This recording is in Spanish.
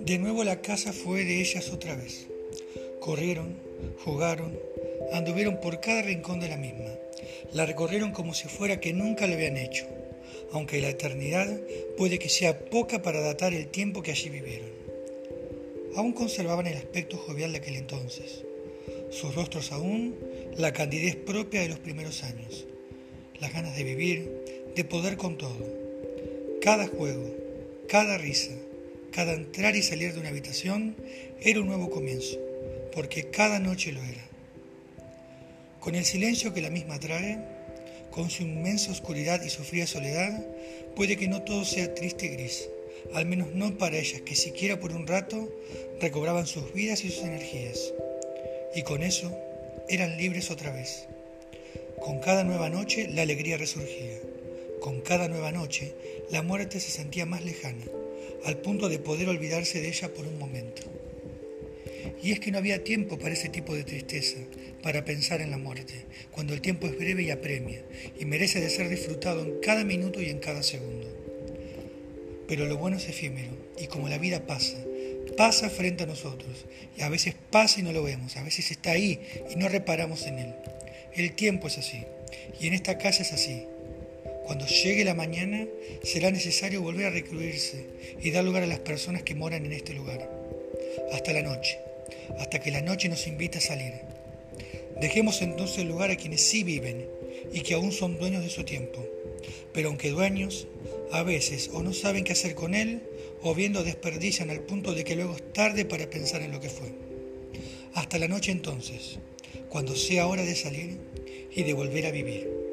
De nuevo la casa fue de ellas otra vez. Corrieron, jugaron, anduvieron por cada rincón de la misma. La recorrieron como si fuera que nunca lo habían hecho, aunque la eternidad puede que sea poca para datar el tiempo que allí vivieron. Aún conservaban el aspecto jovial de aquel entonces, sus rostros aún la candidez propia de los primeros años, las ganas de vivir, de poder con todo. Cada juego, cada risa, cada entrar y salir de una habitación era un nuevo comienzo, porque cada noche lo era. Con el silencio que la misma trae, con su inmensa oscuridad y su fría soledad, puede que no todo sea triste y gris, al menos no para ellas, que siquiera por un rato recobraban sus vidas y sus energías. Y con eso eran libres otra vez. Con cada nueva noche la alegría resurgía. Con cada nueva noche la muerte se sentía más lejana al punto de poder olvidarse de ella por un momento. Y es que no había tiempo para ese tipo de tristeza, para pensar en la muerte, cuando el tiempo es breve y apremia, y merece de ser disfrutado en cada minuto y en cada segundo. Pero lo bueno es efímero, y como la vida pasa, pasa frente a nosotros, y a veces pasa y no lo vemos, a veces está ahí y no reparamos en él. El tiempo es así, y en esta casa es así. Cuando llegue la mañana será necesario volver a recluirse y dar lugar a las personas que moran en este lugar. Hasta la noche, hasta que la noche nos invita a salir. Dejemos entonces el lugar a quienes sí viven y que aún son dueños de su tiempo. Pero aunque dueños, a veces o no saben qué hacer con él o viendo desperdician al punto de que luego es tarde para pensar en lo que fue. Hasta la noche entonces, cuando sea hora de salir y de volver a vivir.